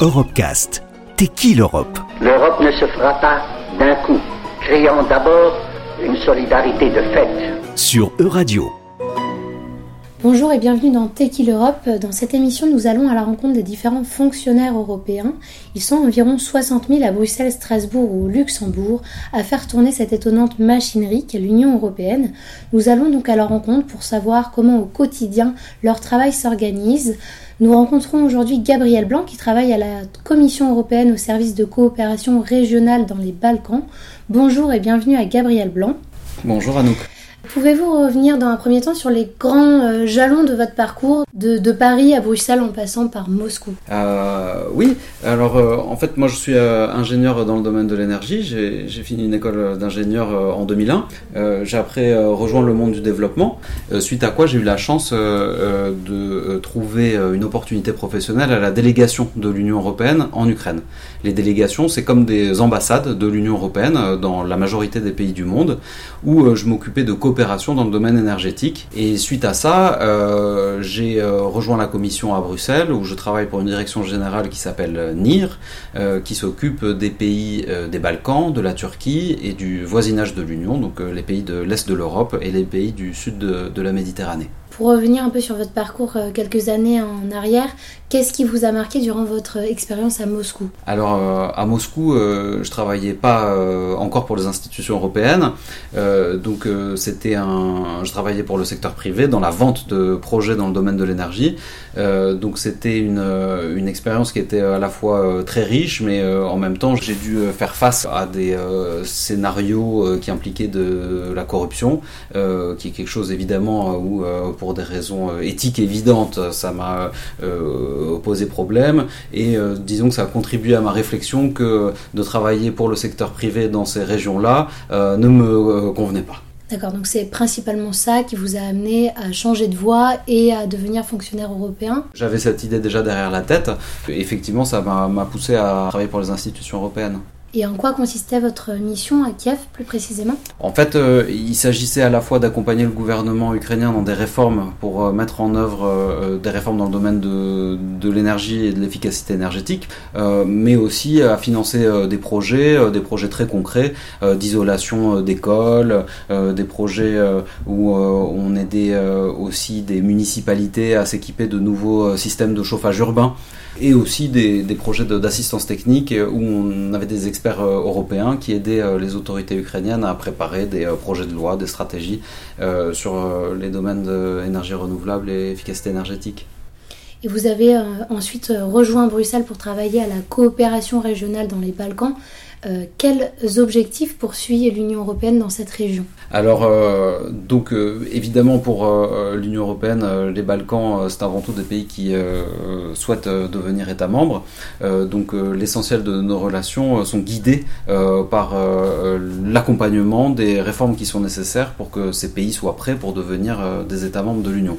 Europecast. T'es qui l'Europe? L'Europe ne se fera pas d'un coup, créant d'abord une solidarité de fait. Sur Euradio. Bonjour et bienvenue dans Teki l'Europe. Dans cette émission, nous allons à la rencontre des différents fonctionnaires européens. Ils sont environ 60 000 à Bruxelles, Strasbourg ou Luxembourg à faire tourner cette étonnante machinerie qu'est l'Union européenne. Nous allons donc à leur rencontre pour savoir comment au quotidien leur travail s'organise. Nous rencontrons aujourd'hui Gabriel Blanc qui travaille à la Commission européenne au service de coopération régionale dans les Balkans. Bonjour et bienvenue à Gabriel Blanc. Bonjour Anouk. Pouvez-vous revenir dans un premier temps sur les grands euh, jalons de votre parcours, de, Paris à Bruxelles en passant par Moscou? Euh, Oui, alors euh, en fait moi je suis ingénieur dans le domaine de l'énergie, j'ai fini une école d'ingénieur en 2001, j'ai après rejoint le monde du développement, suite à quoi j'ai eu la chance de trouver une opportunité professionnelle à la délégation de l'Union Européenne en Ukraine. Les délégations c'est comme des ambassades de l'Union Européenne dans la majorité des pays du monde, où je m'occupais de dans le domaine énergétique. Et suite à ça, euh, j'ai euh, rejoint la commission à Bruxelles où je travaille pour une direction générale qui s'appelle NIR, euh, qui s'occupe des pays des Balkans, de la Turquie et du voisinage de l'Union, donc les pays de l'Est de l'Europe et les pays du sud de la Méditerranée. Pour revenir un peu sur votre parcours euh, quelques années en arrière, qu'est-ce qui vous a marqué durant votre expérience à Moscou? Alors euh, à Moscou, euh, je travaillais pas encore pour les institutions européennes, donc c'était un, je travaillais pour le secteur privé dans la vente de projets dans le domaine de l'énergie. donc c'était une, une expérience qui était à la fois très riche, mais en même temps j'ai dû faire face à des scénarios qui impliquaient de la corruption, qui est quelque chose évidemment où pour des raisons euh, éthiques évidentes, ça m'a euh, posé problème. Et euh, disons que ça a contribué à ma réflexion que de travailler pour le secteur privé dans ces régions-là ne me convenait pas. D'accord, donc c'est principalement ça qui vous a amené à changer de voie et à devenir fonctionnaire européen? J'avais cette idée déjà derrière la tête. Effectivement, ça m'a poussé à travailler pour les institutions européennes. Et en quoi consistait votre mission à Kiev plus précisément En fait, euh, il s'agissait à la fois d'accompagner le gouvernement ukrainien dans des réformes pour euh, mettre en œuvre euh, des réformes dans le domaine de, de l'énergie et de l'efficacité énergétique, mais aussi à financer des projets, des projets très concrets d'isolation d'écoles, des projets où on aidait aussi des municipalités à s'équiper de nouveaux systèmes de chauffage urbain et aussi des, projets d'assistance technique où on avait des experts euh, européens qui aidaient euh, les autorités ukrainiennes à préparer des euh, projets de loi, des stratégies sur les domaines d'énergie renouvelable et efficacité énergétique. Et vous avez ensuite rejoint Bruxelles pour travailler à la coopération régionale dans les Balkans. Euh, quels objectifs poursuit l'Union européenne dans cette région? Alors, euh, donc euh, évidemment pour l'Union européenne, les Balkans, c'est avant tout des pays qui souhaitent devenir États membres. donc l'essentiel de nos relations sont guidés par l'accompagnement des réformes qui sont nécessaires pour que ces pays soient prêts pour devenir des États membres de l'Union.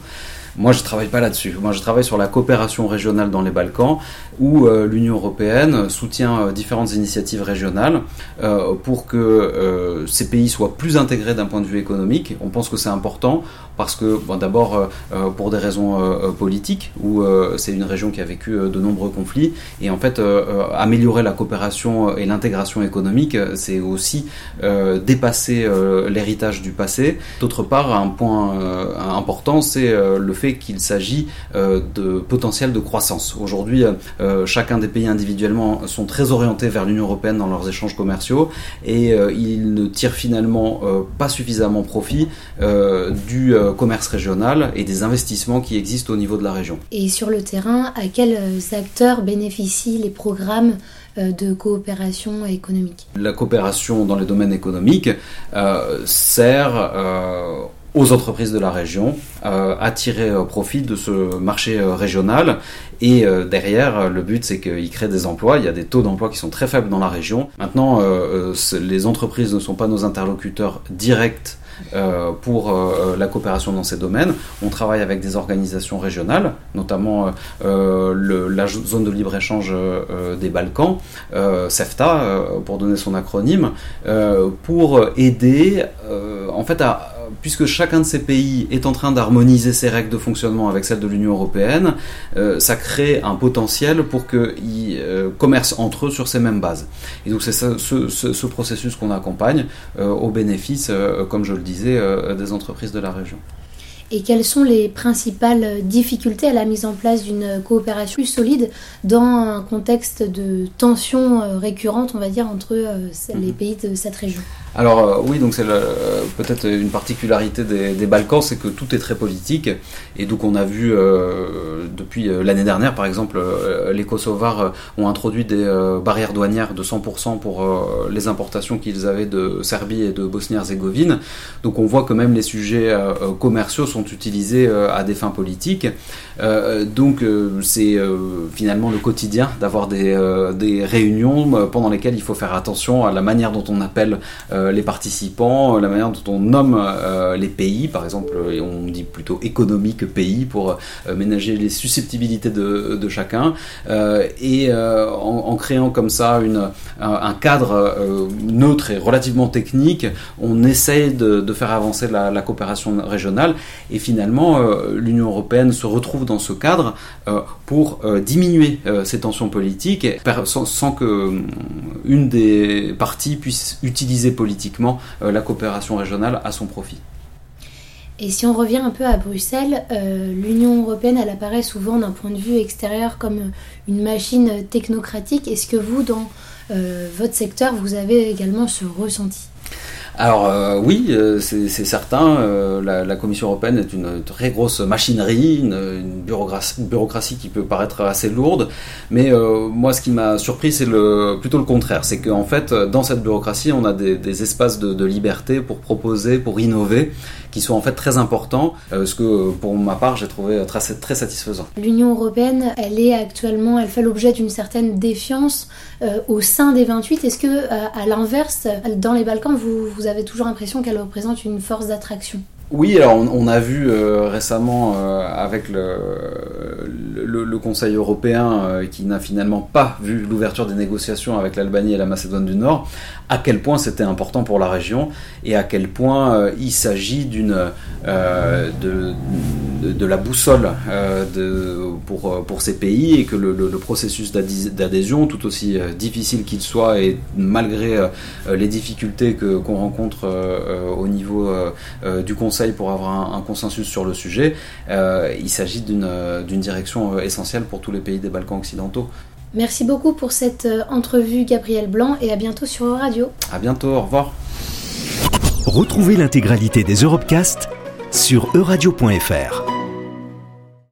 Moi, je travaille pas là-dessus. Moi, je travaille sur la coopération régionale dans les Balkans, où euh, l'Union européenne soutient euh, différentes initiatives régionales euh, pour que ces pays soient plus intégrés d'un point de vue économique. On pense que c'est important parce que, d'abord, pour des raisons politiques, où c'est une région qui a vécu de nombreux conflits, et en fait, améliorer la coopération et l'intégration économique, c'est aussi dépasser l'héritage du passé. D'autre part, un point important, c'est le fait qu'il s'agit de potentiel de croissance. Aujourd'hui, euh, chacun des pays individuellement sont très orientés vers l'Union européenne dans leurs échanges commerciaux et euh, ils ne tirent finalement euh, pas suffisamment profit du commerce régional et des investissements qui existent au niveau de la région. Et sur le terrain, à quels acteurs bénéficient les programmes de coopération économique? La coopération dans les domaines économiques sert aux entreprises de la région euh, à tirer euh, profit de ce marché euh, régional. Et derrière, le but, c'est qu'ils créent des emplois. Il y a des taux d'emploi qui sont très faibles dans la région. Maintenant, les entreprises ne sont pas nos interlocuteurs directs pour la coopération dans ces domaines. On travaille avec des organisations régionales, notamment la zone de libre-échange des Balkans, CEFTA, pour donner son acronyme, pour aider en fait à puisque chacun de ces pays est en train d'harmoniser ses règles de fonctionnement avec celles de l'Union européenne, ça crée un potentiel pour qu'ils commercent entre eux sur ces mêmes bases. Et donc c'est ce, ce, processus qu'on accompagne au bénéfice, comme je le disais, des entreprises de la région et quelles sont les principales difficultés à la mise en place d'une coopération plus solide dans un contexte de tensions euh, récurrentes, on va dire, entre euh, les mhm. pays de cette région? Alors euh, oui, donc c'est peut-être une particularité des, Balkans, c'est que tout est très politique, et donc on a vu depuis l'année dernière, par exemple, les Kosovars ont introduit des barrières douanières de 100% pour les importations qu'ils avaient de Serbie et de Bosnie-Herzégovine. Donc on voit que même les sujets commerciaux sont utilisés euh, à des fins politiques. Euh, donc euh, c'est finalement le quotidien d'avoir des, réunions pendant lesquelles il faut faire attention à la manière dont on appelle les participants, la manière dont on nomme les pays, par exemple, on dit plutôt économie que pays pour ménager les de, chacun, et en, créant comme ça un, cadre neutre et relativement technique, on essaye de, faire avancer la, coopération régionale et finalement, euh, l'Union européenne se retrouve dans ce cadre euh, pour euh, diminuer ces tensions politiques sans, sans que une des parties puisse utiliser politiquement la coopération régionale à son profit. Et si on revient un peu à Bruxelles, l'Union européenne, elle apparaît souvent d'un point de vue extérieur comme une machine technocratique. Est-ce que vous, dans votre secteur, vous avez également ce ressenti? Alors euh, oui, euh, c'est certain, euh, la, Commission européenne est une très grosse machinerie, une, bureaucratie, qui peut paraître assez lourde, mais moi ce qui m'a surpris c'est le, plutôt le contraire, c'est qu'en fait dans cette bureaucratie on a des, espaces de, liberté pour proposer, pour innover, qui sont en fait très importants, ce que pour ma part j'ai trouvé très, très satisfaisant. L'Union européenne, elle est actuellement, elle fait l'objet d'une certaine défiance au sein des 28. Est-ce que à l'inverse, dans les Balkans, vous, vous avez toujours l'impression qu'elle représente une force d'attraction? Oui, alors on, a vu euh, récemment euh, avec le, le, Conseil européen euh, qui n'a finalement pas vu l'ouverture des négociations avec l'Albanie et la Macédoine du Nord, à quel point c'était important pour la région et à quel point il s'agit d'une de, de, la boussole de, pour, pour ces pays et que le, processus d'adhésion, tout aussi difficile qu'il soit et malgré les difficultés que qu'on rencontre au niveau du Conseil pour avoir un, consensus sur le sujet. Euh, il s'agit euh, d'une direction euh, essentielle pour tous les pays des Balkans occidentaux. Merci beaucoup pour cette entrevue, Gabriel Blanc, et à bientôt sur Radio. À bientôt, au revoir. Retrouvez l'intégralité des Europecast sur euradio.fr.